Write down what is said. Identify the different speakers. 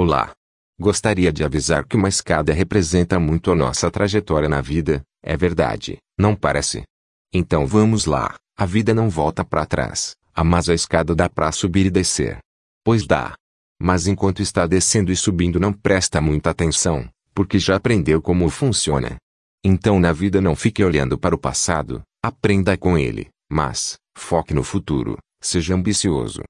Speaker 1: Olá! Gostaria de avisar que uma escada representa muito a nossa trajetória na vida, é verdade, não parece? Então vamos lá, a vida não volta para trás, mas a escada dá para subir e descer. Pois dá. Mas enquanto está descendo e subindo não presta muita atenção, porque já aprendeu como funciona. Então na vida não fique olhando para o passado, aprenda com ele, mas, foque no futuro, seja ambicioso.